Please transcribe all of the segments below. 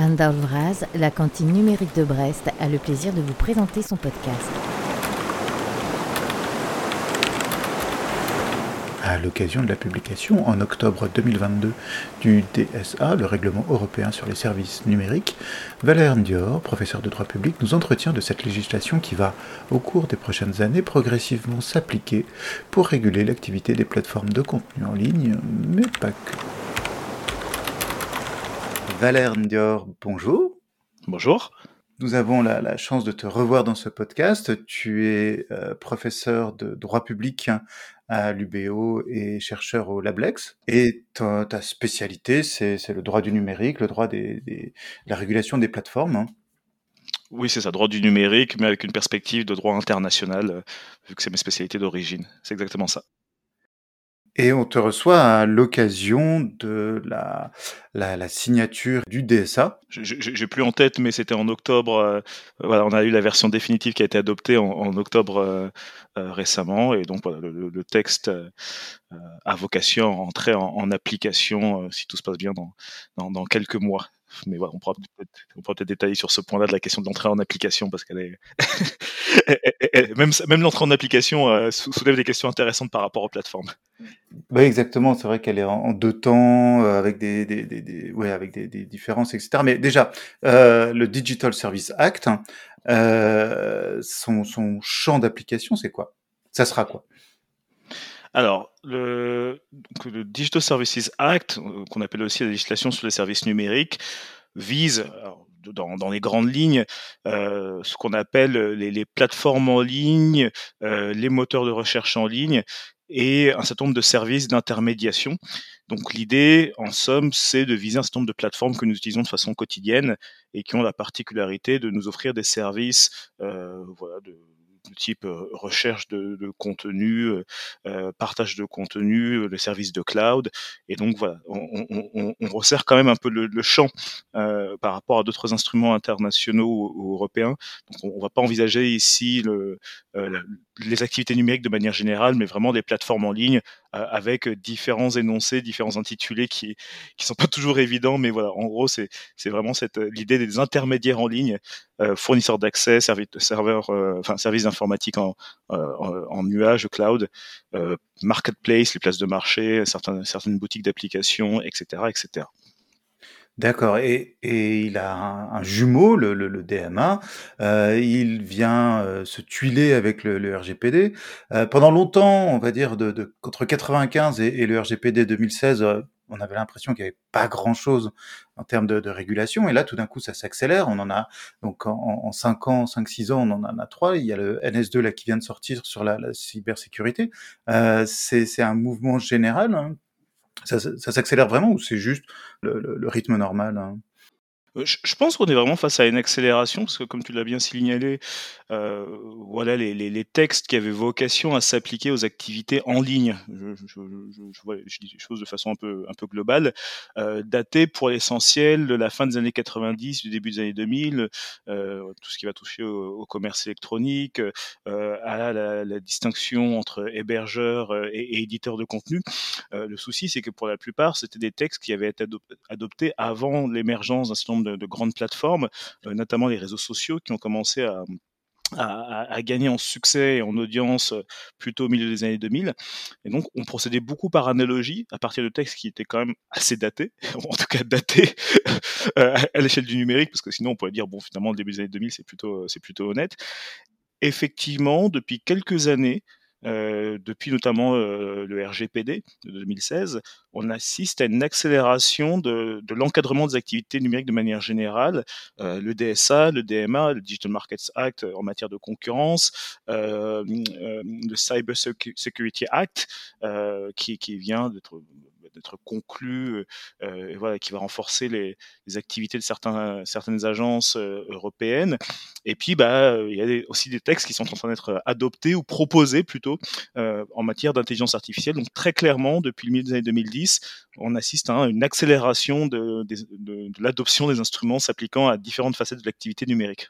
Anne Dalvraz, la cantine numérique de Brest, a le plaisir de vous présenter son podcast. À l'occasion de la publication en octobre 2022 du DSA, le règlement européen sur les services numériques, Valère Ndior, professeur de droit public, nous entretient de cette législation qui va, au cours des prochaines années, progressivement s'appliquer pour réguler l'activité des plateformes de contenu en ligne, mais pas que. Valère Ndior, bonjour. Bonjour. Nous avons la, chance de te revoir dans ce podcast. Tu es euh, professeur de droit public à l'UBO et chercheur au Lablex. Et ta, spécialité, c'est le droit du numérique, le droit des, la régulation des plateformes. Hein. Oui, c'est ça, droit du numérique, mais avec une perspective de droit international, euh, vu que c'est mes spécialités d'origine. C'est exactement ça. Et on te reçoit à l'occasion de la, la, signature du DSA. J'ai plus en tête, mais c'était en octobre. Euh, voilà, on a eu la version définitive qui a été adoptée en, octobre euh, euh, récemment, et donc voilà, le, texte a vocation à entrer en, application, si tout se passe bien, dans, dans quelques mois mais voilà, on pourra peut-être détailler sur ce point-là de la question de l'entrée en application parce qu'elle est même même l'entrée en application euh, soulève des questions intéressantes par rapport aux plateformes. Oui, exactement. C'est vrai qu'elle est en, deux temps euh, avec des, des, des, ouais, avec des, différences, etc. Mais déjà, euh, le Digital Service Act, son, son champ d'application, c'est quoi? Ça sera quoi? Alors, le, Digital Services Act, euh, qu'on appelle aussi la législation sur les services numériques, vise, dans, les grandes lignes, euh, ce qu'on appelle les, plateformes en ligne, euh, les moteurs de recherche en ligne et un certain nombre de services d'intermédiation. Donc l'idée, en somme, c'est de viser un certain nombre de plateformes que nous utilisons de façon quotidienne et qui ont la particularité de nous offrir des services voilà, de, type recherche de, contenu, partage de contenu, les services de cloud. Et donc voilà, on, resserre quand même un peu le, champ par rapport à d'autres instruments internationaux ou, européens. Donc on ne va pas envisager ici le, les activités numériques de manière générale, mais vraiment des plateformes en ligne avec différents énoncés, différents intitulés qui qui sont pas toujours évidents, mais voilà, en gros c'est c'est vraiment cette l'idée des intermédiaires en ligne, fournisseurs d'accès, serveurs, enfin services informatiques en, en, nuage, cloud, marketplace, les places de marché, certaines certaines boutiques d'applications, etc., etc. D'accord. Et, et il a un, jumeau, le, le, DMA. Euh, il vient euh, se tuiler avec le, le RGPD. Euh, pendant longtemps, on va dire de, de entre 95 et, le RGPD 2016, euh, on avait l'impression qu'il n'y avait pas grand-chose en termes de, de, régulation. Et là, tout d'un coup, ça s'accélère. On en a donc en, en 5 ans, 5-6 ans, on en a trois. Il y a le NS2 là qui vient de sortir sur la, la cybersécurité. Euh, c'est un mouvement général hein, ça, ça s'accélère vraiment ou c'est juste le, rythme normal hein? Je pense qu'on est vraiment face à une accélération, parce que comme tu l'as bien signalé, euh, voilà les, textes qui avaient vocation à s'appliquer aux activités en ligne, je, dis les choses de façon un peu, globale, euh, datés pour l'essentiel de la fin des années 90, du début des années 2000, euh, tout ce qui va toucher au, commerce électronique, euh, à la, distinction entre hébergeurs euh, et, et éditeurs de contenu. Euh, le souci, c'est que pour la plupart, c'était des textes qui avaient été adoptés avant l'émergence d'un certain de, de grandes plateformes, euh, notamment les réseaux sociaux qui ont commencé à, gagner en succès et en audience euh, plutôt au milieu des années 2000. Et donc, on procédait beaucoup par analogie à partir de textes qui étaient quand même assez datés, en tout cas datés euh, à l'échelle du numérique, parce que sinon on pourrait dire, bon, finalement, le début des années 2000, c'est plutôt, c'est plutôt honnête. Effectivement, depuis quelques années, euh, depuis notamment euh, le RGPD de 2016, on assiste à une accélération de, de l'encadrement des activités numériques de manière générale. Euh, le DSA, le DMA, le Digital Markets Act en matière de concurrence, le Cyber Security Act qui, qui vient d'être d'être conclu, et voilà, qui va renforcer les, activités de certaines agences européennes. Et puis, bah, il y a aussi des textes qui sont en train d'être adoptés ou proposés plutôt en matière d'intelligence artificielle. Donc très clairement, depuis le milieu des années 2010, on assiste à une accélération de l'adoption des instruments s'appliquant à différentes facettes de l'activité numérique.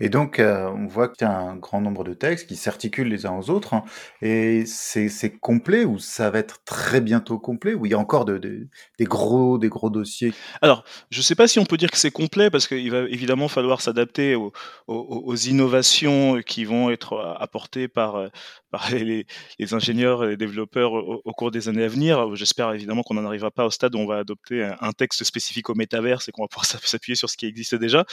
Et donc, euh, on voit qu'il y a un grand nombre de textes qui s'articulent les uns aux autres. hein. et c'est complet ou ça va être très bientôt complet ou il y a encore de, de- des gros des gros dossiers. Alors, je ne sais pas si on peut dire que c'est complet, parce qu'il va évidemment falloir s'adapter aux, innovations qui vont être apportées par, euh, les, ingénieurs et les développeurs au, cours des années à venir. J'espère évidemment qu'on n'en arrivera pas au stade où on va adopter un, texte spécifique au métaverse et qu'on va pouvoir s'appuyer sur ce qui existe déjà.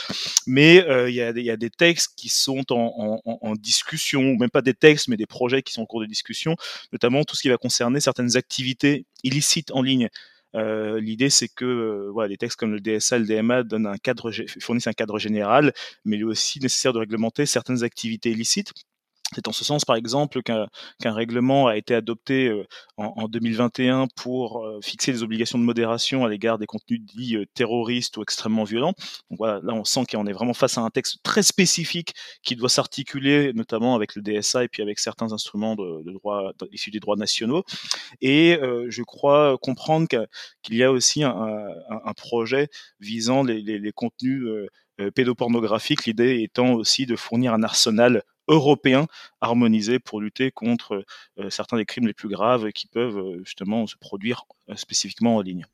Mais euh, il y, a y a des textes qui sont en, discussion, ou même pas des textes, mais des projets qui sont en cours de discussion, notamment tout ce qui va concerner certaines activités illicites en ligne. Euh, L'idée, c'est que euh, voilà, des textes comme le DSA, le DMA donnent un cadre, fournissent un cadre général, mais il est aussi nécessaire de réglementer certaines activités illicites. C'est en ce sens, par exemple, qu'un règlement a été adopté euh, en, en 2021 pour euh, fixer des obligations de modération à l'égard des contenus dits euh, terroristes ou extrêmement violents. Donc voilà, là, on sent qu'on est vraiment face à un texte très spécifique qui doit s'articuler, notamment avec le DSA et puis avec certains instruments de, droit issus des droits nationaux. Et je crois comprendre qu'il y a aussi un, projet visant les, contenus pédopornographiques, l'idée étant aussi de fournir un arsenal européen harmonisé pour lutter contre euh, certains des crimes les plus graves qui peuvent euh, justement se produire euh, spécifiquement en ligne.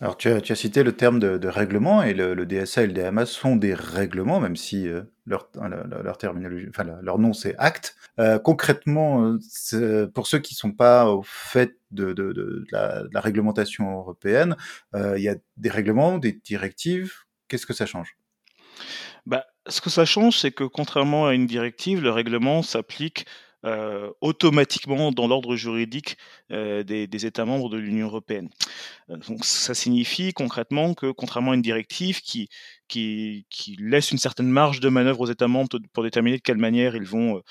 Alors tu as, tu as cité le terme de, règlement et le, DSA et le DMA sont des règlements, même si leur, leur, leur terminologie, enfin leur nom c'est acte. Concrètement, pour ceux qui sont pas au fait de, la, réglementation européenne, il y a des règlements, des directives. Qu'est-ce que ça change? Bah, ce que ça change, c'est que contrairement à une directive, le règlement s'applique euh, automatiquement dans l'ordre juridique euh, des, États membres de l'Union européenne. Euh, Donc ça signifie concrètement que contrairement à une directive qui, laisse une certaine marge de manœuvre aux États membres pour déterminer de quelle manière ils vont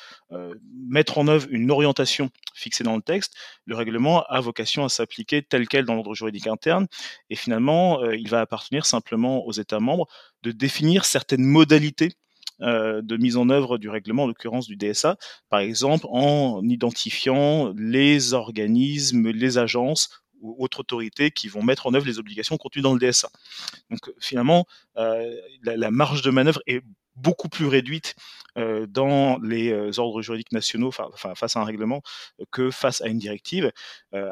mettre en œuvre une orientation fixée dans le texte, le règlement a vocation à s'appliquer tel quel dans l'ordre juridique interne et finalement il va appartenir simplement aux États membres de définir certaines modalités de mise en œuvre du règlement, en l'occurrence du DSA, par exemple en identifiant les organismes, les agences ou autres autorités qui vont mettre en œuvre les obligations contenues dans le DSA. Donc finalement, euh, la, la, marge de manœuvre est beaucoup plus réduite euh, dans les euh, ordres juridiques nationaux face à un règlement euh, que face à une directive.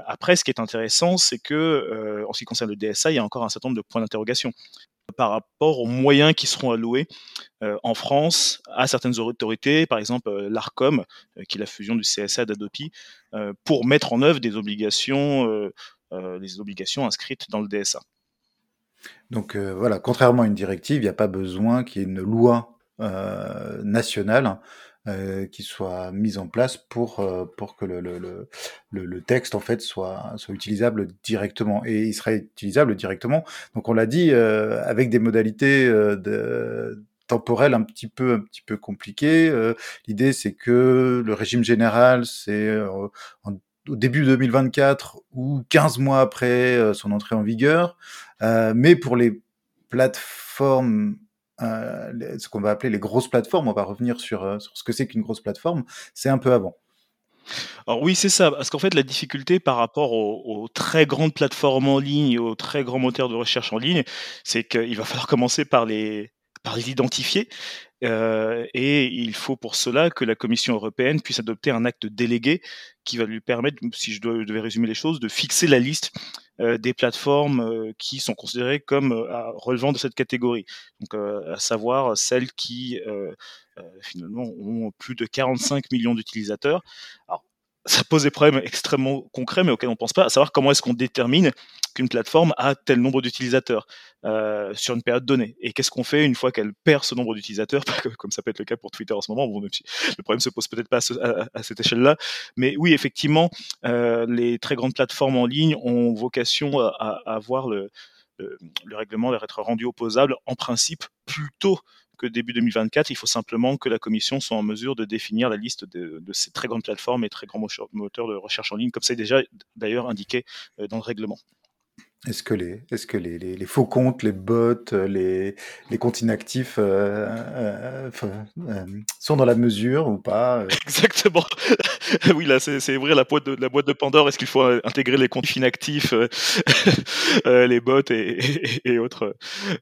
Après, ce qui est intéressant, c'est que en ce qui concerne le DSA, il y a encore un certain nombre de points d'interrogation par rapport aux moyens qui seront alloués en France à certaines autorités, par exemple l'ARCOM, qui est la fusion du CSA d'Adopi, pour mettre en œuvre des obligations, obligations inscrites dans le DSA. Donc voilà, contrairement à une directive, il n'y a pas besoin qu'il y ait une loi euh, nationale euh, qui soit mise en place pour euh, pour que le, le, le, le, texte en fait soit soit utilisable directement et il serait utilisable directement. Donc on l'a dit euh, avec des modalités euh, de, temporelles un petit peu un petit peu compliquées. Euh, L'idée c'est que le régime général c'est euh, au début 2024 ou 15 mois après son entrée en vigueur. Mais pour les plateformes, euh, ce qu'on va appeler les grosses plateformes, on va revenir sur, euh, sur ce que c'est qu'une grosse plateforme, c'est un peu avant. Alors oui, c'est ça, parce qu'en fait, la difficulté par rapport aux, très grandes plateformes en ligne, aux très grands moteurs de recherche en ligne, c'est qu'il va falloir commencer par les, par les identifier. Euh, et il faut pour cela que la Commission européenne puisse adopter un acte délégué qui va lui permettre, si je, dois, je devais résumer les choses, de fixer la liste des plateformes euh, qui sont considérées comme euh, relevant de cette catégorie. Donc, euh, à savoir celles qui euh, finalement ont plus de 45 millions d'utilisateurs. Alors, ça pose des problèmes extrêmement concrets, mais auxquels on ne pense pas, à savoir comment est-ce qu'on détermine qu'une plateforme a tel nombre d'utilisateurs euh, sur une période donnée. Et qu'est-ce qu'on fait une fois qu'elle perd ce nombre d'utilisateurs, comme ça peut être le cas pour Twitter en ce moment. Bon, le problème se pose peut-être pas à, ce, à, à cette échelle-là, mais oui, effectivement, euh, les très grandes plateformes en ligne ont vocation à, à avoir le, le, le règlement d'être rendu opposable en principe plus tôt que début 2024. Il faut simplement que la Commission soit en mesure de définir la liste de, de ces très grandes plateformes et très grands moteurs de recherche en ligne, comme c'est déjà d'ailleurs indiqué euh, dans le règlement. Est-ce que, les, est-ce que les, les, les, faux comptes, les bots, les, les comptes inactifs euh, euh, euh, sont dans la mesure ou pas Exactement. oui, là, c'est ouvrir la boîte de la boîte de Pandore. Est-ce qu'il faut euh, intégrer les comptes inactifs, euh, euh, les bots et, autres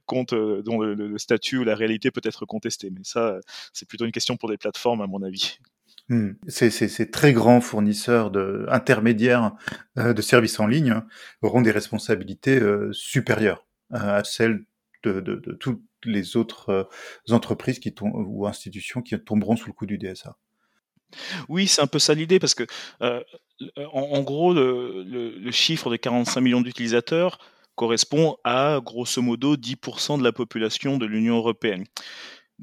comptes dont le, statut ou la réalité peut être contesté Mais ça, c'est plutôt une question pour des plateformes, à mon avis. Hmm. Ces, très grands fournisseurs de, intermédiaires de services en ligne auront des responsabilités supérieures à celles de, de, toutes les autres entreprises qui ou institutions qui tomberont sous le coup du DSA. Oui, c'est un peu ça l'idée parce que, euh, en gros, le chiffre de 45 millions d'utilisateurs correspond à, grosso modo, 10 de la population de l'Union européenne.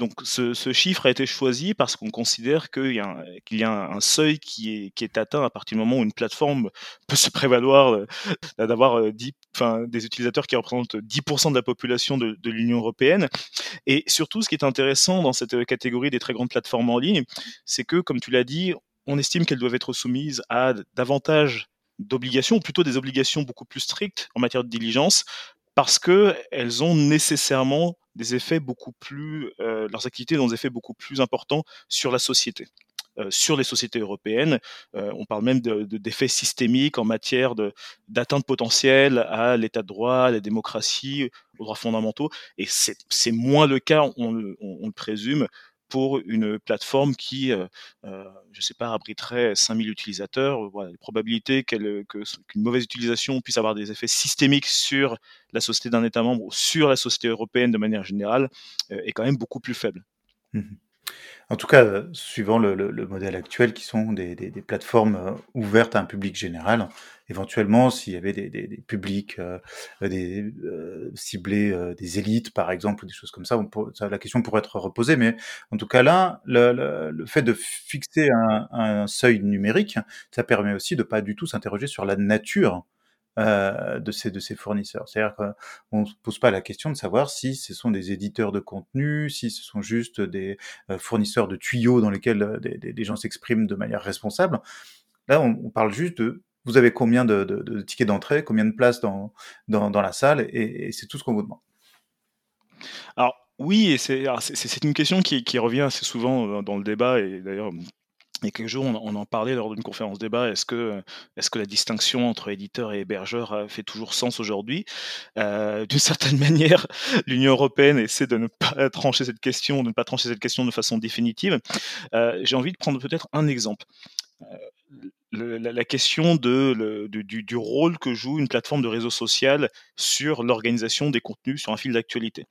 Donc ce, chiffre a été choisi parce qu'on considère qu'il y a, un, seuil qui est, atteint à partir du moment où une plateforme peut se prévaloir euh, d'avoir euh, des utilisateurs qui représentent 10% de la population de, l'Union européenne. Et surtout, ce qui est intéressant dans cette catégorie des très grandes plateformes en ligne, c'est que, comme tu l'as dit, on estime qu'elles doivent être soumises à davantage d'obligations, ou plutôt des obligations beaucoup plus strictes en matière de diligence, parce qu'elles ont nécessairement des effets beaucoup plus, euh, leurs activités ont des effets beaucoup plus importants sur la société. Euh, sur les sociétés européennes. Euh, on parle même d'effets de, systémiques en matière d'atteinte potentielle à l'état de droit, à la démocratie, aux droits fondamentaux. Et c'est moins le cas, on, le présume, pour une plateforme qui, euh, je ne sais pas, abriterait 5000 utilisateurs. Voilà, la probabilité qu'une mauvaise utilisation puisse avoir des effets systémiques sur la société d'un État membre ou sur la société européenne de manière générale est quand même beaucoup plus faible. Mmh en tout cas, euh, suivant le, modèle actuel, qui sont des, plateformes euh, ouvertes à un public général, éventuellement, s'il y avait des, publics euh, des, ciblés, des élites, par exemple, ou des choses comme ça, la question pourrait être reposée. Mais en tout cas, là, le, fait de fixer un, un, seuil numérique, ça permet aussi de pas du tout s'interroger sur la nature euh, de, ces, de ces fournisseurs. C'est-à-dire qu'on ne se pose pas la question de savoir si ce sont des éditeurs de contenu, si ce sont juste des euh, fournisseurs de tuyaux dans lesquels euh, des, gens s'expriment de manière responsable. Là, on, parle juste de vous avez combien de, tickets d'entrée, combien de places dans, dans, dans la salle, et, c'est tout ce qu'on vous demande. Alors, oui, et c'est une question qui, qui, revient assez souvent dans le débat, et d'ailleurs, a quelques jours, on, en parlait lors d'une conférence débat. Est-ce que, est que la distinction entre éditeur et hébergeur fait toujours sens aujourd'hui? Euh, D'une certaine manière, l'Union européenne essaie de ne pas trancher cette question, de ne pas trancher cette question de façon définitive. Euh, j'ai envie de prendre peut-être un exemple. Euh, la, question du, rôle que joue une plateforme de réseau social sur l'organisation des contenus sur un fil d'actualité.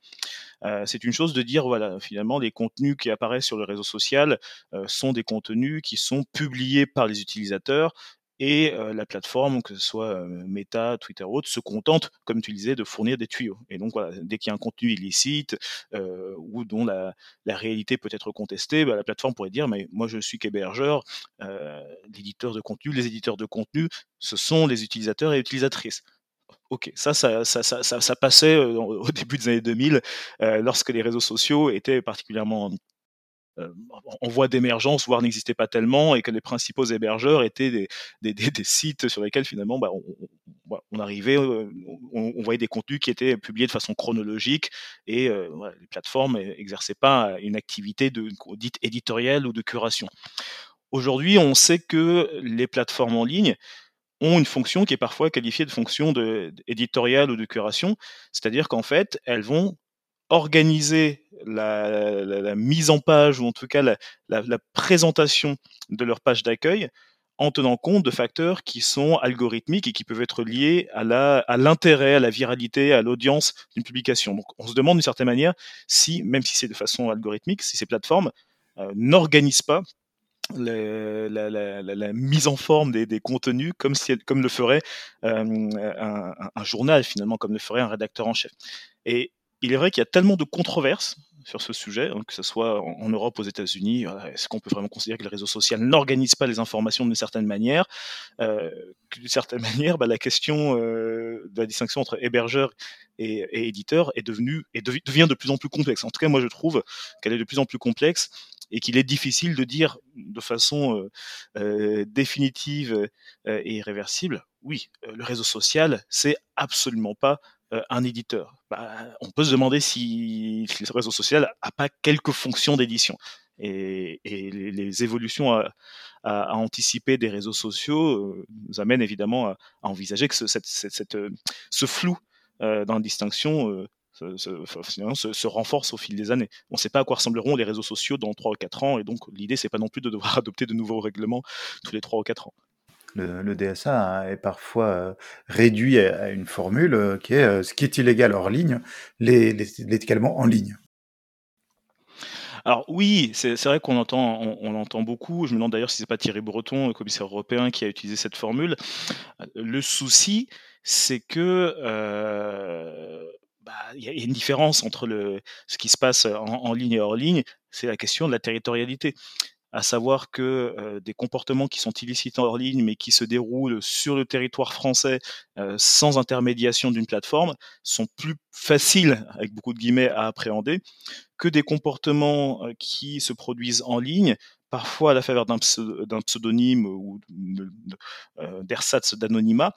Euh, c'est une chose de dire, voilà, finalement, les contenus qui apparaissent sur le réseau social euh, sont des contenus qui sont publiés par les utilisateurs et euh, la plateforme, que ce soit Meta, Twitter ou autre, se contente, comme tu disais, de fournir des tuyaux. Et donc, voilà, dès qu'il y a un contenu illicite ou dont la, réalité peut être contestée, bah, la plateforme pourrait dire, mais moi, je suis qu'hébergeur, l'éditeur de contenu, les éditeurs de contenu, ce sont les utilisateurs et utilisatrices. Ok, ça, ça, ça, ça, ça passait au début des années 2000, lorsque les réseaux sociaux étaient particulièrement en voie d'émergence, voire n'existaient pas tellement, et que les principaux hébergeurs étaient des, sites sur lesquels finalement bah, on, arrivait, on, voyait des contenus qui étaient publiés de façon chronologique, et les plateformes n'exerçaient pas une activité de, dite éditoriale ou de curation. Aujourd'hui, on sait que les plateformes en ligne ont une fonction qui est parfois qualifiée de fonction de, éditoriale ou de curation, c'est-à-dire qu'en fait, elles vont organiser la, mise en page ou en tout cas la, présentation de leur page d'accueil en tenant compte de facteurs qui sont algorithmiques et qui peuvent être liés à l'intérêt, à, la viralité, à l'audience d'une publication. Donc on se demande d'une certaine manière si, même si c'est de façon algorithmique, si ces plateformes euh, n'organisent pas la, mise en forme des, contenus comme, le ferait euh, un, journal finalement, comme le ferait un rédacteur en chef. Et il est vrai qu'il y a tellement de controverses sur ce sujet, hein, que ce soit en, Europe, aux États-Unis, est-ce qu'on peut vraiment considérer que le réseau social n'organise pas les informations d'une certaine manière euh, D'une certaine manière, bah, la question euh, de la distinction entre hébergeur et, éditeur est devenue et devient de plus en plus complexe. En tout cas, moi, je trouve qu'elle est de plus en plus complexe et qu'il est difficile de dire de façon euh, euh définitive euh, et irréversible, oui, euh, le réseau social, c'est absolument pas un éditeur. Bah, on peut se demander si, le réseau social n'a pas quelques fonctions d'édition. Et, les, évolutions à, anticiper des réseaux sociaux nous amènent évidemment à, envisager que ce, ce flou dans la distinction se, renforce au fil des années. On ne sait pas à quoi ressembleront les réseaux sociaux dans 3 ou 4 ans, et donc l'idée, c'est pas non plus de devoir adopter de nouveaux règlements tous les 3 ou 4 ans. Le, DSA est parfois euh, réduit à, une formule euh, qui est euh, ce qui est illégal hors ligne, l'est également en ligne. Alors oui, c'est vrai qu'on entend, l'entend beaucoup. Je me demande d'ailleurs si c'est pas Thierry Breton, le commissaire européen, qui a utilisé cette formule. Le souci, c'est que bah, il y a une différence entre ce qui se passe en, ligne et hors ligne, c'est la question de la territorialité. À savoir que des comportements qui sont illicites hors ligne, mais qui se déroulent sur le territoire français sans intermédiation d'une plateforme, sont plus faciles, avec beaucoup de guillemets, à appréhender que des comportements qui se produisent en ligne, parfois à la faveur d'un pseudonyme ou d'ersatz d'anonymat,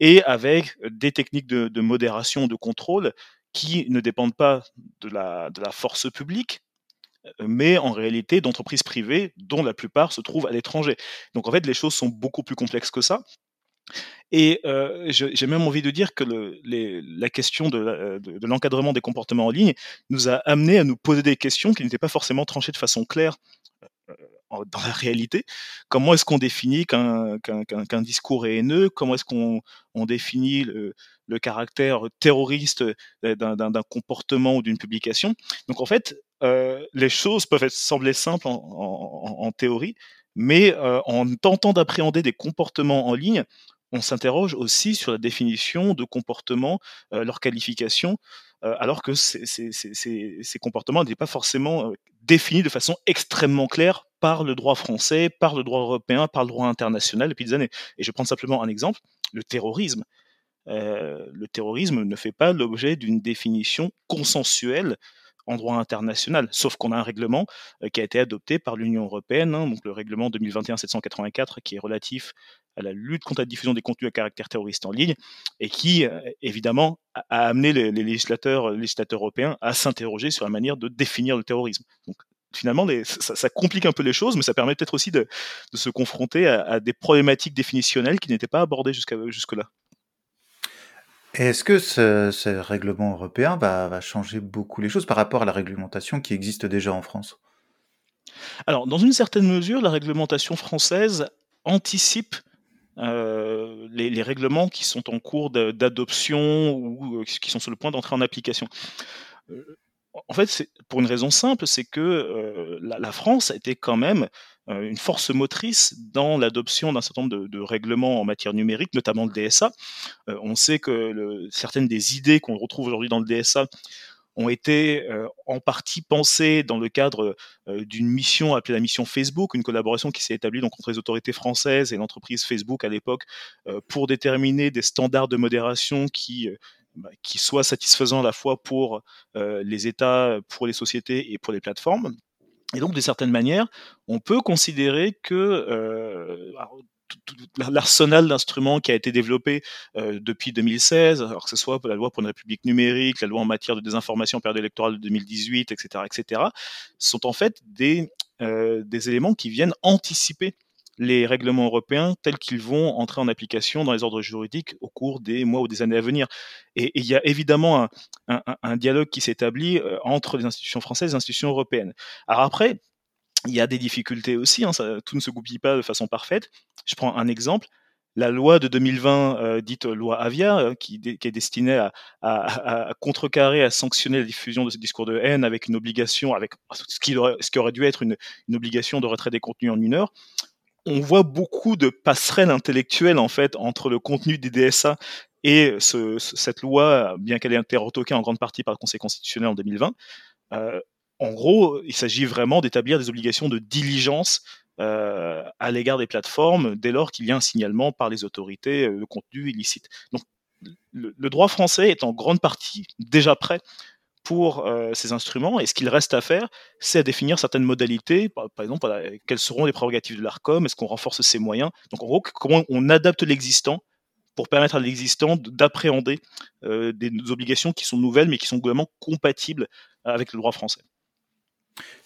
et avec des techniques de, modération, de contrôle qui ne dépendent pas de la, de la force publique, mais en réalité d'entreprises privées dont la plupart se trouvent à l'étranger. Donc en fait, les choses sont beaucoup plus complexes que ça. Et j'ai même envie de dire que le, la question de, de l'encadrement des comportements en ligne nous a amené à nous poser des questions qui n'étaient pas forcément tranchées de façon claire dans la réalité. Comment est-ce qu'on définit qu'un discours est haineux? Comment est-ce qu'on définit le, caractère terroriste d'un comportement ou d'une publication? Donc en fait, euh, les choses peuvent sembler simples en, théorie, mais euh, en tentant d'appréhender des comportements en ligne, on s'interroge aussi sur la définition de comportements, euh, leur qualification, alors que ces, comportements n'étaient pas forcément définis de façon extrêmement claire par le droit français, par le droit européen, par le droit international depuis des années. Et je prends simplement un exemple, le terrorisme. Euh, le terrorisme ne fait pas l'objet d'une définition consensuelle en droit international, sauf qu'on a un règlement euh, qui a été adopté par l'Union européenne, hein, donc le règlement 2021-784 qui est relatif à la lutte contre la diffusion des contenus à caractère terroriste en ligne et qui, euh, évidemment, a, amené les, législateurs, européens à s'interroger sur la manière de définir le terrorisme. Donc, finalement, ça, complique un peu les choses, mais ça permet peut-être aussi de, se confronter à, des problématiques définitionnelles qui n'étaient pas abordées jusque-là. Est-ce que ce, règlement européen va, changer beaucoup les choses par rapport à la réglementation qui existe déjà en France? Alors, dans une certaine mesure, la réglementation française anticipe euh, les, règlements qui sont en cours d'adoption ou euh, qui sont sur le point d'entrer en application. Euh, en fait, pour une raison simple, c'est que euh, la, France été quand même une force motrice dans l'adoption d'un certain nombre de, règlements en matière numérique, notamment le DSA. Euh, on sait que certaines des idées qu'on retrouve aujourd'hui dans le DSA ont été en partie pensées dans le cadre d'une mission appelée la mission Facebook, une collaboration qui s'est établie donc entre les autorités françaises et l'entreprise Facebook à l'époque pour déterminer des standards de modération qui bah, qui soit satisfaisant à la fois pour euh, les États, pour les sociétés et pour les plateformes. Et donc, de certaine manière, on peut considérer que euh, l'arsenal d'instruments qui a été développé euh, depuis 2016, alors que ce soit la loi pour une république numérique, la loi en matière de désinformation période électorale de 2018, etc., etc., sont en fait des, des éléments qui viennent anticiper les règlements européens tels qu'ils vont entrer en application dans les ordres juridiques au cours des mois ou des années à venir. Et, il y a évidemment un, dialogue qui s'établit euh, entre les institutions françaises et les institutions européennes. Alors après, il y a des difficultés aussi, hein, tout ne se goupille pas de façon parfaite. Je prends un exemple. La loi de 2020, euh, dite loi Avia, euh, qui, est destinée à, contrecarrer, à sanctionner la diffusion de ce discours de haine avec une obligation, avec ce qui aurait, dû être une, une obligation de retrait des contenus en une heure, on voit beaucoup de passerelles intellectuelles en fait entre le contenu des DSA et cette loi, bien qu'elle ait été retoquée en grande partie par le Conseil constitutionnel en 2020. Euh, en gros, il s'agit vraiment d'établir des obligations de diligence euh, à l'égard des plateformes dès lors qu'il y a un signalement par les autorités euh, de contenu illicite. Donc, le, droit français est en grande partie déjà prêt pour euh, ces instruments. Et ce qu'il reste à faire, c'est à définir certaines modalités. Par, exemple, quelles seront les prérogatives de l'ARCOM? Est-ce qu'on renforce ses moyens? Donc, en gros, comment on adapte l'existant pour permettre à l'existant d'appréhender euh, des obligations qui sont nouvelles, mais qui sont globalement compatibles avec le droit français.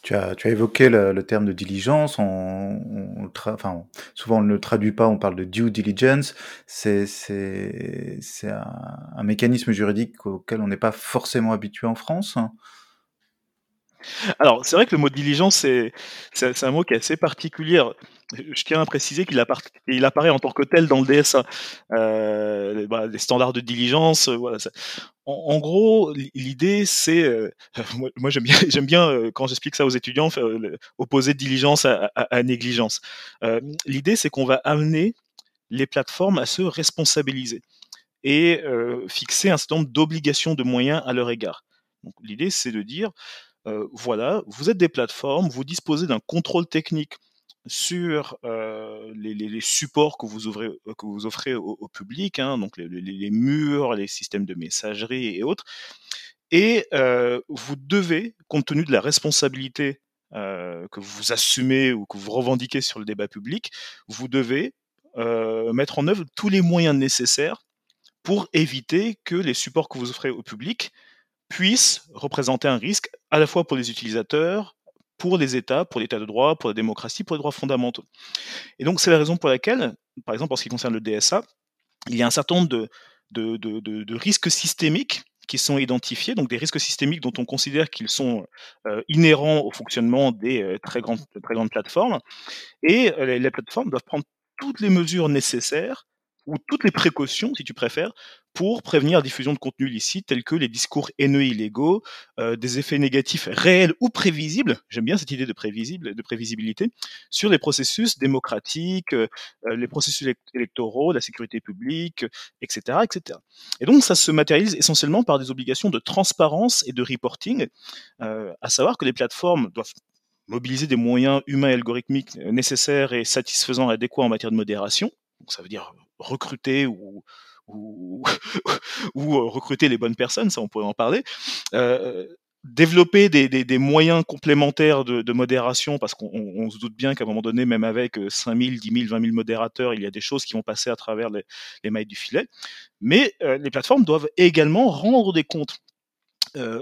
Tu as, tu as évoqué le, le terme de diligence. On, on enfin, souvent on ne le traduit pas, on parle de due diligence. C'est, c'est, c'est un, un, mécanisme juridique auquel on n'est pas forcément habitué en France. Alors, c'est vrai que le mot diligence, c'est, un mot qui est assez particulier. Je tiens à préciser qu'il apparaît, en tant que tel dans le DSA. Euh, bah, les standards de diligence, euh, voilà. En, gros, l'idée, c'est, euh, moi, j'aime bien, euh, quand j'explique ça aux étudiants, opposer diligence à, négligence. l'idée, c'est qu'on va amener les plateformes à se responsabiliser et fixer un certain nombre d'obligations de moyens à leur égard. L'idée, c'est de dire, voilà, vous êtes des plateformes, vous disposez d'un contrôle technique sur les, supports que vous, offrez au, public, hein, donc les, murs, les systèmes de messagerie et autres. Et vous devez, compte tenu de la responsabilité que vous assumez ou que vous revendiquez sur le débat public, vous devez mettre en œuvre tous les moyens nécessaires pour éviter que les supports que vous offrez au public puissent représenter un risque à la fois pour les utilisateurs, pour les États, pour l'État de droit, pour la démocratie, pour les droits fondamentaux. Et donc c'est la raison pour laquelle, par exemple en ce qui concerne le DSA, il y a un certain nombre de, risques systémiques qui sont identifiés, donc des risques systémiques dont on considère qu'ils sont euh, inhérents au fonctionnement des euh, très, grandes, plateformes. Et euh, les plateformes doivent prendre toutes les mesures nécessaires ou toutes les précautions, si tu préfères, pour prévenir la diffusion de contenus illicites tels que les discours haineux illégaux, euh, des effets négatifs réels ou prévisibles, j'aime bien cette idée de prévisible, de prévisibilité, sur les processus démocratiques, euh, les processus électoraux, la sécurité publique, etc., etc. Et donc ça se matérialise essentiellement par des obligations de transparence et de reporting, euh, à savoir que les plateformes doivent mobiliser des moyens humains et algorithmiques nécessaires et satisfaisants et adéquats en matière de modération. Donc ça veut dire recruter ou, euh, recruter les bonnes personnes, ça on pourrait en parler. Euh, développer des, moyens complémentaires de, modération, parce qu'on on se doute bien qu'à un moment donné, même avec 5000, 10 000, 20 000 modérateurs, il y a des choses qui vont passer à travers les, les mailles du filet. Mais euh, les plateformes doivent également rendre des comptes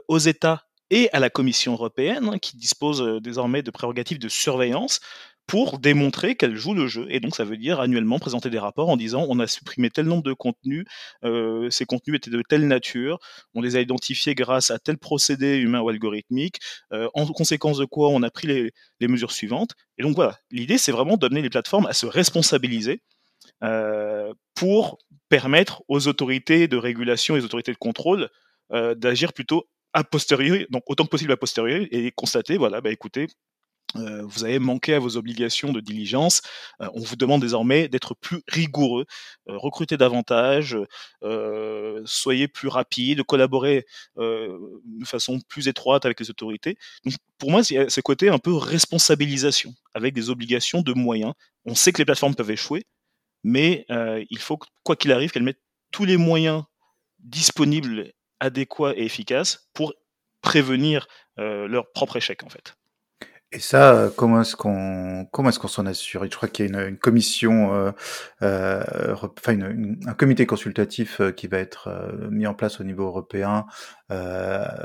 aux États et à la Commission européenne, hein, qui dispose désormais de prérogatives de surveillance pour démontrer qu'elle joue le jeu. Et donc ça veut dire annuellement présenter des rapports en disant on a supprimé tel nombre de contenus, euh, ces contenus étaient de telle nature, on les a identifiés grâce à tel procédé humain ou algorithmique, euh, en conséquence de quoi on a pris les, mesures suivantes. Et donc voilà, l'idée c'est vraiment d'amener les plateformes à se responsabiliser euh, pour permettre aux autorités de régulation et aux autorités de contrôle d'agir plutôt a posteriori, donc autant que possible a posteriori, et constater, voilà, bah écoutez, euh, vous avez manqué à vos obligations de diligence. Euh, on vous demande désormais d'être plus rigoureux, euh, recruter davantage, soyez plus rapide, collaborer de façon plus étroite avec les autorités. Donc, pour moi, c'est ce côté un peu responsabilisation, avec des obligations de moyens. On sait que les plateformes peuvent échouer, mais il faut, quoi qu'il arrive, qu'elles mettent tous les moyens disponibles, adéquats et efficaces pour prévenir leur propre échec, en fait. Et ça, euh, comment est-ce qu'on comment est-ce qu'on s'en assure Je crois qu'il y a une, une commission, euh, euh, enfin une, un comité consultatif euh, qui va être euh, mis en place au niveau européen,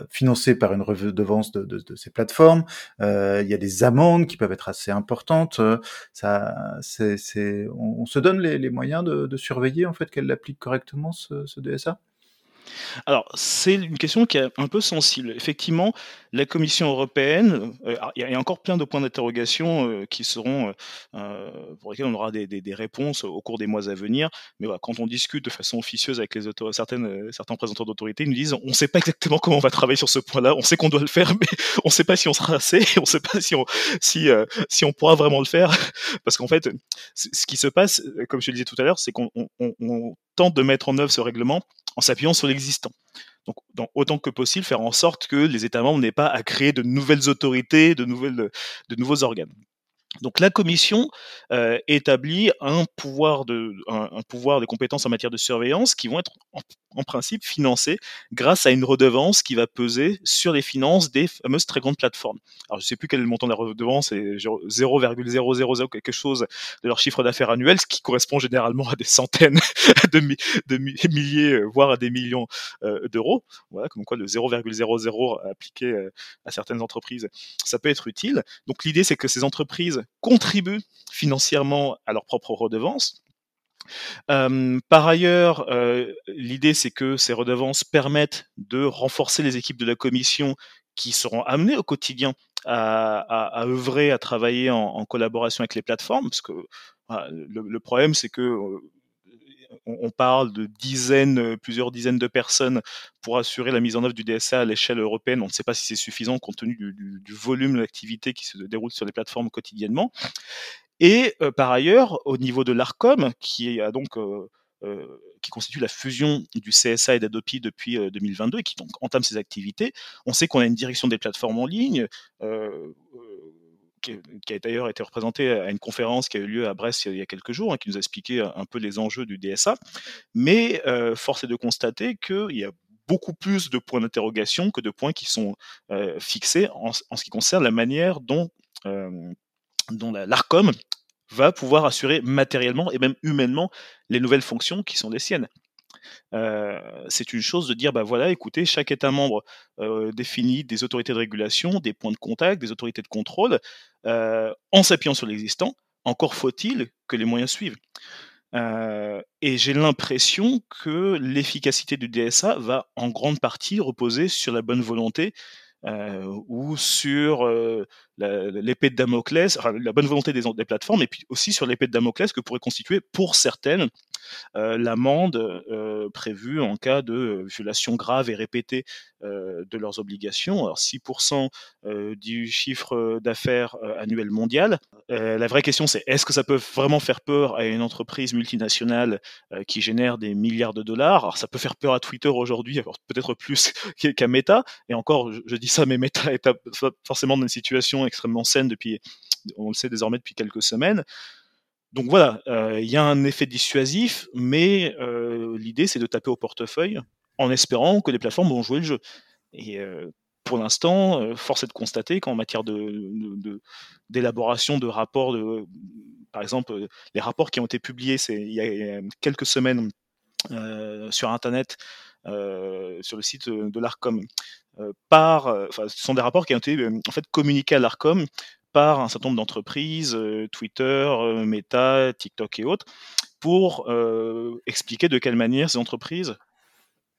financé par une redevance de, de, de ces plateformes. il y a des amendes qui peuvent être assez importantes. Ça, c'est, on, on, se donne les, les moyens de, de, surveiller en fait qu'elle applique correctement ce, ce DSA. Alors, c'est une question qui est un peu sensible. Effectivement, la Commission européenne, euh, il y a encore plein de points d'interrogation euh, qui seront, euh, pour lesquels on aura des, réponses au cours des mois à venir. Mais voilà, quand on discute de façon officieuse avec certains représentants d'autorités, ils nous disent on ne sait pas exactement comment on va travailler sur ce point-là, on sait qu'on doit le faire, mais on ne sait pas si on sera assez, on ne sait pas si on, si, on pourra vraiment le faire. Parce qu'en fait, ce qui se passe, comme je le disais tout à l'heure, c'est qu'on on, on tente de mettre en œuvre ce règlement en s'appuyant sur l'existant. Donc, autant que possible, faire en sorte que les États membres n'aient pas à créer de nouvelles autorités, de nouveaux organes. Donc la commission euh, établit un pouvoir de un, pouvoir de compétences en matière de surveillance qui vont être en, principe financées grâce à une redevance qui va peser sur les finances des fameuses très grandes plateformes. Alors je sais plus quel est le montant de la redevance, c'est 0,000 quelque chose de leur chiffre d'affaires annuel, ce qui correspond généralement à des centaines de, mi- de mi- milliers, euh, voire à des millions euh, d'euros. Voilà, comme quoi le 0,00 appliqué à certaines entreprises, ça peut être utile. Donc l'idée, c'est que ces entreprises contribuent financièrement à leur propre redevance. Euh, par ailleurs, euh, l'idée, c'est que ces redevances permettent de renforcer les équipes de la commission qui seront amenées au quotidien à, œuvrer, à travailler en, collaboration avec les plateformes, parce que le, le, problème, c'est que euh, on, parle de dizaines, plusieurs dizaines de personnes pour assurer la mise en œuvre du DSA à l'échelle européenne. On ne sait pas si c'est suffisant compte tenu du, volume d'activité qui se déroule sur les plateformes quotidiennement. Et euh, par ailleurs, au niveau de l'ARCOM, qui a donc euh, euh, qui constitue la fusion du CSA et d'Adopi depuis 2022 et qui donc entame ses activités, on sait qu'on a une direction des plateformes en ligne qui, a d'ailleurs été représentée à une conférence qui a eu lieu à Brest il y a quelques jours, hein, qui nous a expliqué un peu les enjeux du DSA. Mais euh, force est de constater qu'il y a beaucoup plus de points d'interrogation que de points qui sont euh, fixés en, ce qui concerne la manière euh, dont l'ARCOM va pouvoir assurer matériellement et même humainement les nouvelles fonctions qui sont les siennes. C'est une chose de dire, bah voilà, écoutez, chaque État membre définit des autorités de régulation, des points de contact, des autorités de contrôle, en s'appuyant sur l'existant. Encore faut-il que les moyens suivent. et j'ai l'impression que l'efficacité du DSA va en grande partie reposer sur la bonne volonté ou sur l'épée de Damoclès, la bonne volonté des, plateformes, et puis aussi sur l'épée de Damoclès que pourrait constituer pour certaines euh, l'amende euh, prévue en cas de violation grave et répétée euh, de leurs obligations. Alors 6% du chiffre d'affaires annuel mondial. la vraie question c'est est-ce que ça peut vraiment faire peur à une entreprise multinationale qui génère des milliards de dollars? Alors ça peut faire peur à Twitter aujourd'hui, peut-être plus qu'à Meta. Et encore, je, je dis ça, mais Meta est forcément dans une situation extrêmement saine depuis, on le sait désormais depuis quelques semaines. Donc voilà, il euh, y a un effet dissuasif, mais euh, l'idée c'est de taper au portefeuille en espérant que les plateformes vont jouer le jeu. Et euh, pour l'instant, force est de constater qu'en matière d'élaboration de, de, de, rapports, de, par exemple, les rapports qui ont été publiés il y a quelques semaines sur Internet, sur le site de l'ARCOM, enfin, ce sont des rapports qui ont été en fait communiqués à l'ARCOM par un certain nombre d'entreprises, euh, Twitter, euh, Meta, TikTok et autres, pour euh, expliquer de quelle manière ces entreprises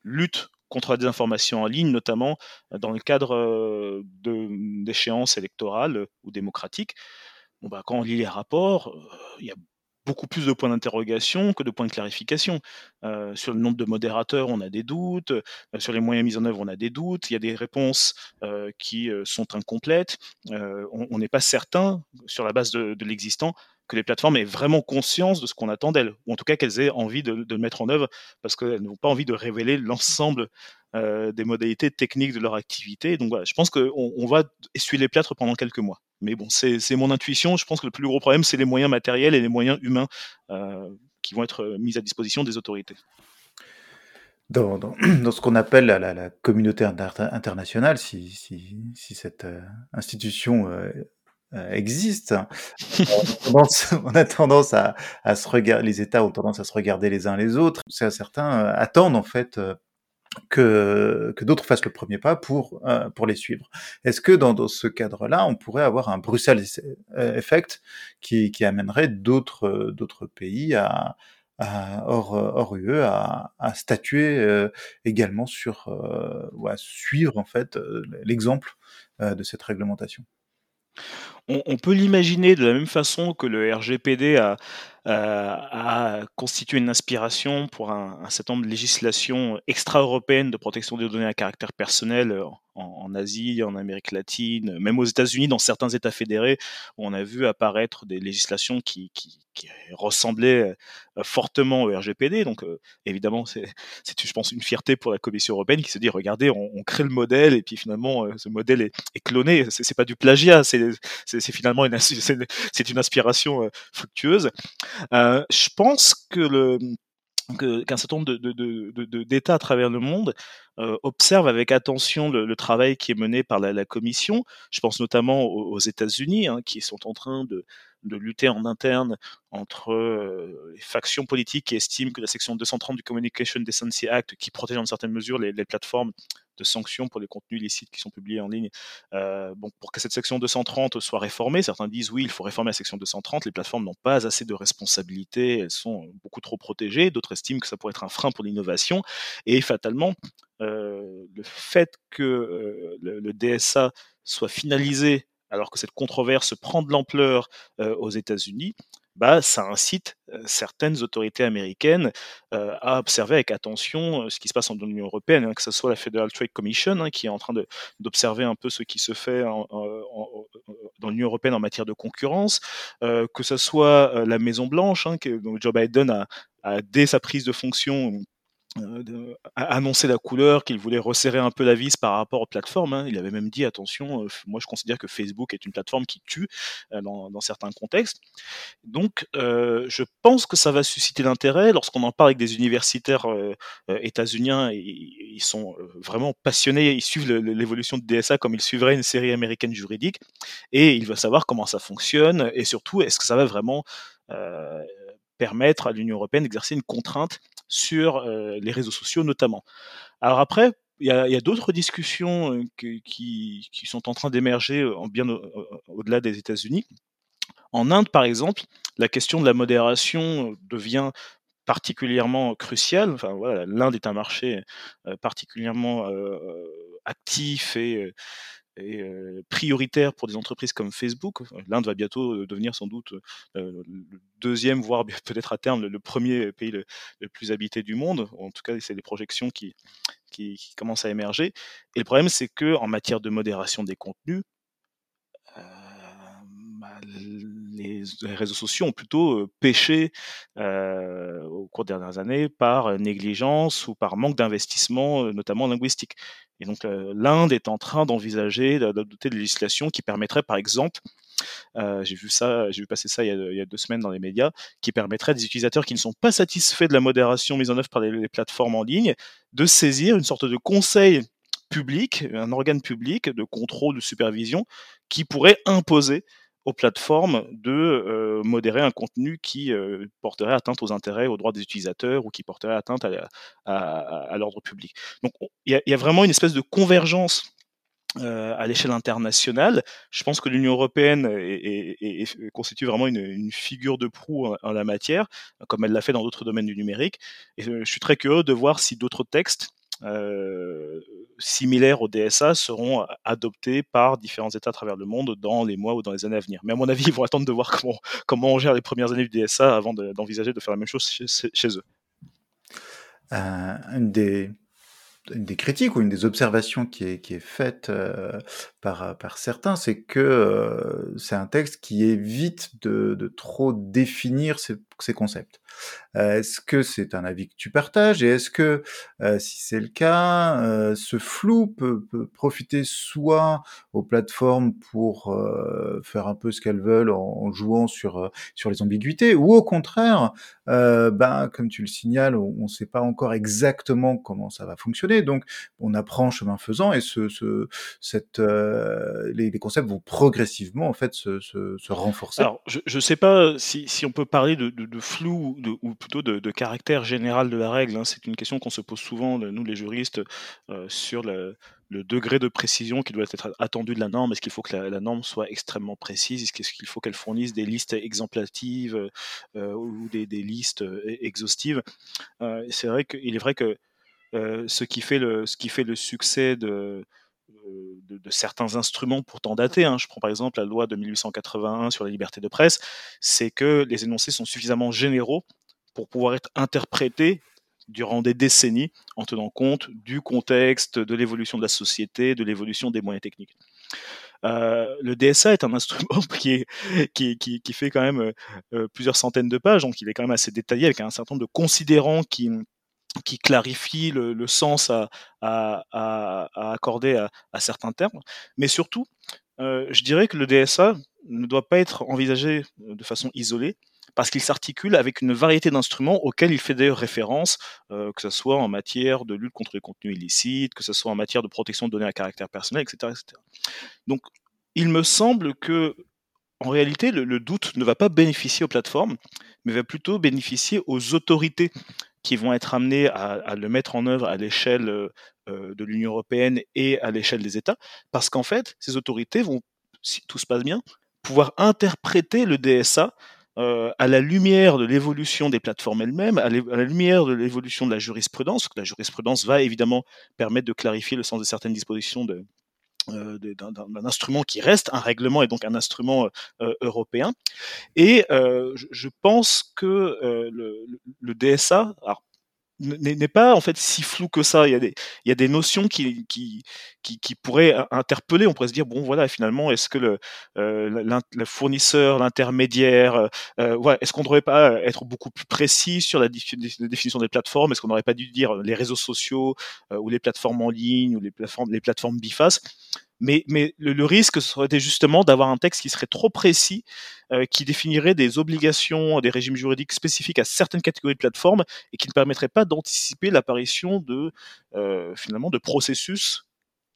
luttent contre la désinformation en ligne, notamment dans le cadre d'échéances électorales ou démocratiques. Bon, bah, quand on lit les rapports, il y a beaucoup plus de points d'interrogation que de points de clarification. Euh, sur le nombre de modérateurs, on a des doutes. Euh, sur les moyens mis en œuvre, on a des doutes. Il y a des réponses euh, qui sont incomplètes. on n'est pas certain, sur la base de, de l'existant, que les plateformes aient vraiment conscience de ce qu'on attend d'elles, ou en tout cas qu'elles aient envie de, le mettre en œuvre, parce qu'elles n'ont pas envie de révéler l'ensemble des modalités techniques de leur activité. Donc voilà, je pense qu'on on va essuyer les plâtres pendant quelques mois. Mais bon, c'est mon intuition. Je pense que le plus gros problème, c'est les moyens matériels et les moyens humains euh, qui vont être mis à disposition des autorités. Dans, dans, dans ce qu'on appelle la, la, la communauté inter internationale, si, si, si cette euh, institution euh, existe, on a tendance, on a tendance à, à, se regarder, les États ont tendance à se regarder les uns les autres. Certains attendent en fait que, que d'autres fassent le premier pas pour, euh, pour les suivre. Est-ce que dans, dans ce cadre-là, on pourrait avoir un Bruxelles Effect qui, qui amènerait d'autres d'autres pays à, à, hors, hors UE à, à statuer euh, également sur euh, ou à suivre en fait l'exemple de cette réglementation? On, peut l'imaginer de la même façon que le RGPD a, euh, constitué une inspiration pour un, certain nombre de législations extra-européennes de protection des données à caractère personnel en, en, Asie, en Amérique latine, même aux États-Unis, dans certains États fédérés, où on a vu apparaître des législations qui, ressemblaient fortement au RGPD. Donc, euh, évidemment, c'est, je pense, une fierté pour la Commission européenne qui se dit regardez, on, crée le modèle et puis finalement, euh, ce modèle est, est cloné. C'est, pas du plagiat, c'est finalement une, c'est une inspiration fructueuse. je pense que qu'un certain nombre d'États à travers le monde euh, observent avec attention le, travail qui est mené par la, Commission. Je pense notamment aux, aux États-Unis, hein, qui sont en train de, de lutter en interne entre les factions politiques qui estiment que la section 230 du Communication Decency Act, qui protège en certaines mesures les, les plateformes de sanctions pour les contenus illicites qui sont publiés en ligne, pour que cette section 230 soit réformée, certains disent oui, il faut réformer la section 230, les plateformes n'ont pas assez de responsabilités, elles sont beaucoup trop protégées, d'autres estiment que ça pourrait être un frein pour l'innovation, et fatalement, le fait que le DSA soit finalisé alors que cette controverse prend de l'ampleur aux États-Unis, bah, ça incite certaines autorités américaines à observer avec attention ce qui se passe dans l'Union européenne, hein, que ce soit la Federal Trade Commission, hein, qui est en train d'observer un peu ce qui se fait dans l'Union européenne en matière de concurrence, que ce soit la Maison Blanche, hein, que Joe Biden a, dès sa prise de fonction, euh, de, annoncer la couleur, qu'il voulait resserrer un peu la vis par rapport aux plateformes. Hein. Il avait même dit attention, euh, moi je considère que Facebook est une plateforme qui tue euh, dans, dans, certains contextes. Donc euh, je pense que ça va susciter l'intérêt lorsqu'on en parle avec des universitaires états-uniens. Ils, ils sont vraiment passionnés, ils suivent l'évolution de DSA comme ils suivraient une série américaine juridique et ils veulent savoir comment ça fonctionne et surtout est-ce que ça va vraiment permettre à l'Union européenne d'exercer une contrainte sur les réseaux sociaux notamment. Alors après, il y a, d'autres discussions qui, sont en train d'émerger bien au-delà des États-Unis. En Inde, par exemple, la question de la modération devient particulièrement cruciale. Enfin, l'Inde est un marché particulièrement actif et est prioritaire pour des entreprises comme Facebook. L'Inde va bientôt devenir sans doute le deuxième, voire peut-être à terme le, premier pays le, plus habité du monde. En tout cas, c'est des projections qui, qui, qui, commencent à émerger. Et le problème, c'est que en matière de modération des contenus, bah, les, réseaux sociaux ont plutôt pêché au cours des dernières années par négligence ou par manque d'investissement, notamment linguistique. Et donc l'Inde est en train d'envisager d'adopter des législations qui permettraient, par exemple, j'ai vu ça, j'ai vu passer ça il y, a, deux semaines dans les médias, qui permettrait à des utilisateurs qui ne sont pas satisfaits de la modération mise en œuvre par les plateformes en ligne de saisir une sorte de conseil public, un organe public de contrôle, de supervision, qui pourrait imposer aux plateformes de euh, modérer un contenu qui euh, porterait atteinte aux intérêts, aux droits des utilisateurs ou qui porterait atteinte à, l'ordre public. Donc il y, a vraiment une espèce de convergence euh, à l'échelle internationale. Je pense que l'Union européenne est, constitue vraiment une, figure de proue en, la matière, comme elle l'a fait dans d'autres domaines du numérique. Et je suis très curieux de voir si d'autres textes similaires au DSA seront adoptés par différents États à travers le monde dans les mois ou dans les années à venir. Mais à mon avis, ils vont attendre de voir comment, comment on gère les premières années du DSA avant d'envisager de, faire la même chose chez, eux. Euh, une des critiques ou une des observations qui est, qui est faite par, par certains, c'est que c'est un texte qui évite de, de trop définir ses, ses concepts. Euh, est-ce que c'est un avis que tu partages et est-ce que, euh, si c'est le cas, euh, ce flou peut, profiter soit aux plateformes pour faire un peu ce qu'elles veulent en, jouant sur, sur les ambiguïtés ou au contraire, ben, comme tu le signales, on ne sait pas encore exactement comment ça va fonctionner, donc on apprend chemin faisant et ce, ce, cette, les, concepts vont progressivement en fait se, se, renforcer. Alors, je ne sais pas si, si, on peut parler de, de flou ou plutôt de, caractère général de la règle. Hein. C'est une question qu'on se pose souvent, nous les juristes, euh, sur le, degré de précision qui doit être attendu de la norme. Est-ce qu'il faut que la, norme soit extrêmement précise? Est-ce qu'il faut qu'elle fournisse des listes exemplatives euh, ou des, des, listes euh, exhaustives? Euh, C'est vrai qu'il est vrai que euh, ce, qui fait le, ce qui fait le succès de de, de, certains instruments pourtant datés. Hein. Je prends par exemple la loi de 1881 sur la liberté de presse, c'est que les énoncés sont suffisamment généraux pour pouvoir être interprétés durant des décennies en tenant compte du contexte, de l'évolution de la société, de l'évolution des moyens techniques. Euh, le DSA est un instrument qui fait quand même euh, plusieurs centaines de pages, donc il est quand même assez détaillé avec un certain nombre de considérants qui, qui clarifie le, sens à, accorder à, certains termes, mais surtout, euh, je dirais que le DSA ne doit pas être envisagé de façon isolée, parce qu'il s'articule avec une variété d'instruments auxquels il fait d'ailleurs référence, que ce soit en matière de lutte contre les contenus illicites, que ce soit en matière de protection de données à caractère personnel, etc. etc. Donc, il me semble que, en réalité, le, doute ne va pas bénéficier aux plateformes, mais va plutôt bénéficier aux autorités qui vont être amenées à, le mettre en œuvre à l'échelle de l'Union européenne et à l'échelle des États, parce qu'en fait, ces autorités vont, si tout se passe bien, pouvoir interpréter le DSA euh, à la lumière de l'évolution des plateformes elles-mêmes, à, la lumière de l'évolution de la jurisprudence, la jurisprudence va évidemment permettre de clarifier le sens de certaines dispositions de, euh, d'un instrument qui reste un règlement et donc un instrument euh, européen. Et je, pense que le, le, DSA, alors n'est pas en fait si flou que ça. Il y a des, il y a des notions qui, qui, qui, pourraient interpeller. On pourrait se dire bon voilà finalement est-ce que le, euh, fournisseur, l'intermédiaire, euh, euh, est-ce qu'on ne devrait pas être beaucoup plus précis sur la, définition des plateformes? Est-ce qu'on n'aurait pas dû dire les réseaux sociaux ou les plateformes en ligne ou les plateformes les plateformes bifaces mais, mais le, risque serait justement d'avoir un texte qui serait trop précis, euh, qui définirait des obligations, des régimes juridiques spécifiques à certaines catégories de plateformes et qui ne permettrait pas d'anticiper l'apparition de euh, finalement de processus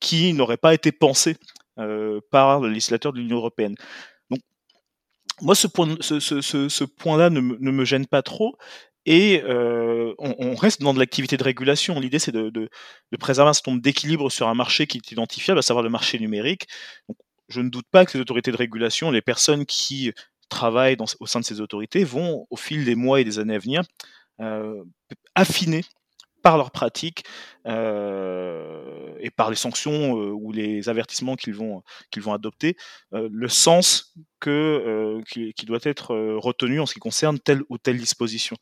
qui n'auraient pas été pensés euh, par le législateur de l'Union européenne. Donc, moi, ce point, ce, ce, ce, point-là ne, ne, me gêne pas trop. Et euh, on, reste dans de l'activité de régulation. L'idée, c'est de, préserver un certain nombre d'équilibres sur un marché qui est identifiable, à savoir le marché numérique. Je ne doute pas que les autorités de régulation, les personnes qui travaillent au sein de ces autorités, vont, au fil des mois et des années à venir, euh, affiner par leurs pratiques euh, et par les sanctions euh, ou les avertissements qu'ils vont, adopter, euh, le sens qui, doit être retenu en ce qui concerne telle ou telle disposition.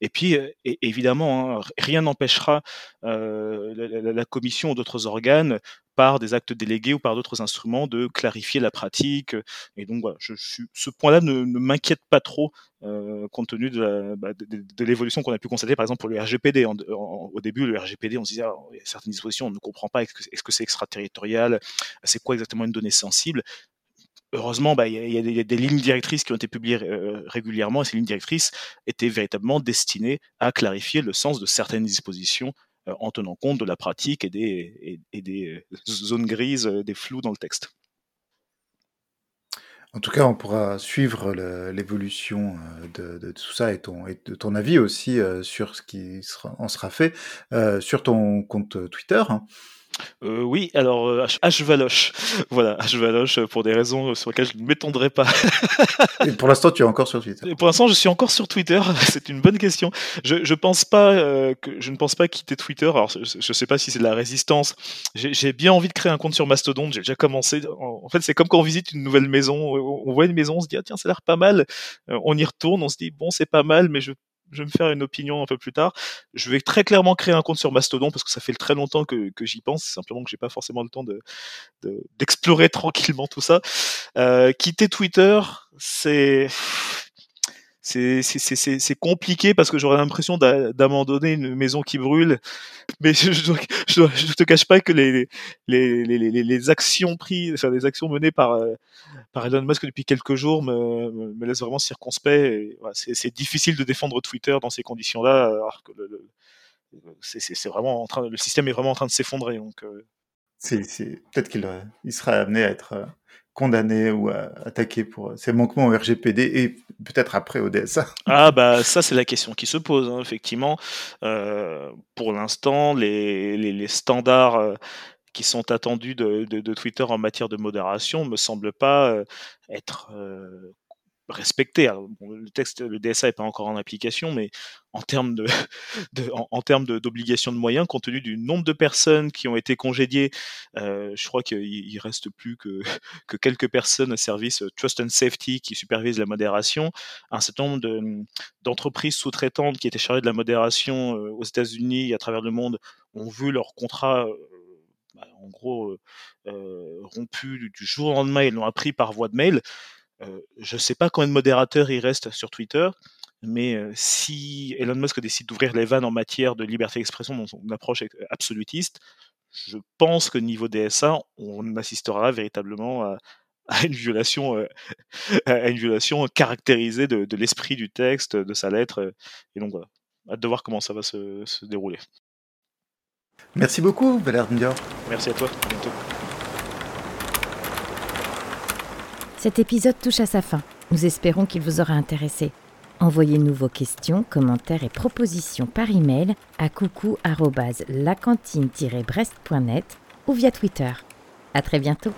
Et puis, évidemment, hein, rien n'empêchera la, commission ou d'autres organes par des actes délégués ou par d'autres instruments de clarifier la pratique. Et donc voilà, ce point-là ne, m'inquiète pas trop euh, compte tenu de, bah, l'évolution qu'on a pu constater par exemple pour le RGPD. au début, le RGPD, on se disait, ah, il y a certaines dispositions, on ne comprend pas, est-ce que c'est extraterritorial, c'est quoi exactement une donnée sensible? Heureusement, bah, il y, a, des, lignes directrices qui ont été publiées euh, régulièrement, et ces lignes directrices étaient véritablement destinées à clarifier le sens de certaines dispositions euh, en tenant compte de la pratique et des, euh, zones grises, euh, des flous dans le texte. En tout cas, on pourra suivre l'évolution de, tout ça et, ton, de ton avis aussi sur ce qui en sera fait sur ton compte Twitter. Euh, oui, alors euh, H, Valoche. Voilà, H Valoche euh, pour des raisons sur lesquelles je ne m'étendrai pas. Et pour l'instant, tu es encore sur Twitter. pour l'instant, je suis encore sur Twitter. C'est une bonne question. Je, je pense pas que je ne pense pas quitter Twitter. Alors, je, ne sais pas si c'est de la résistance. J'ai bien envie de créer un compte sur Mastodon. J'ai déjà commencé. En, fait, c'est comme quand on visite une nouvelle maison. On voit une maison, on se dit ah tiens, ça a l'air pas mal. on y retourne, on se dit bon, c'est pas mal, mais je je vais me faire une opinion un peu plus tard. Je vais très clairement créer un compte sur Mastodon parce que ça fait très longtemps que, j'y pense. C'est simplement que j'ai pas forcément le temps de d'explorer tranquillement tout ça. Euh, quitter Twitter, c'est c'est compliqué parce que j'aurais l'impression d'abandonner une maison qui brûle. Mais je, je, te cache pas que les, les, les, les, actions prises, enfin, les actions menées par, euh, par Elon Musk depuis quelques jours me, me, laissent vraiment circonspect. C'est difficile de défendre Twitter dans ces conditions-là, alors que le, c'est vraiment en train, le système est vraiment en train de s'effondrer. Donc, euh. peut-être qu'il euh, il sera amené à être condamné ou attaqué pour ses manquements au RGPD et peut-être après au DSA Ah bah ça c'est la question qui se pose hein, effectivement. Euh, pour l'instant les, les, standards euh, qui sont attendus de, de, Twitter en matière de modération me semblent pas euh, être respecté. le texte, le DSA n'est pas encore en application, mais en termes de, en, termes d'obligation de, moyens, compte tenu du nombre de personnes qui ont été congédiées, euh, je crois qu'il reste plus que, que quelques personnes au service Trust and Safety qui supervisent la modération, un certain nombre d'entreprises sous-traitantes qui étaient chargées de la modération euh, aux États-Unis et à travers le monde ont vu leur contrat euh, bah, en gros rompu du jour au lendemain, ils l'ont appris par voie de mail. Euh, je ne sais pas combien de modérateurs il reste sur Twitter, mais euh, si Elon Musk décide d'ouvrir les vannes en matière de liberté d'expression dans son approche absolutiste, je pense que niveau DSA, on assistera véritablement à, à une violation, à une violation caractérisée de, de l'esprit du texte, de sa lettre. Et donc voilà, hâte de voir comment ça va se, se dérouler. Merci beaucoup, Valère Dior. Merci à toi. À bientôt. Cet épisode touche à sa fin. Nous espérons qu'il vous aura intéressé. Envoyez-nous vos questions, commentaires et propositions par email à coucou@lacantine-brest.net ou via Twitter. À très bientôt.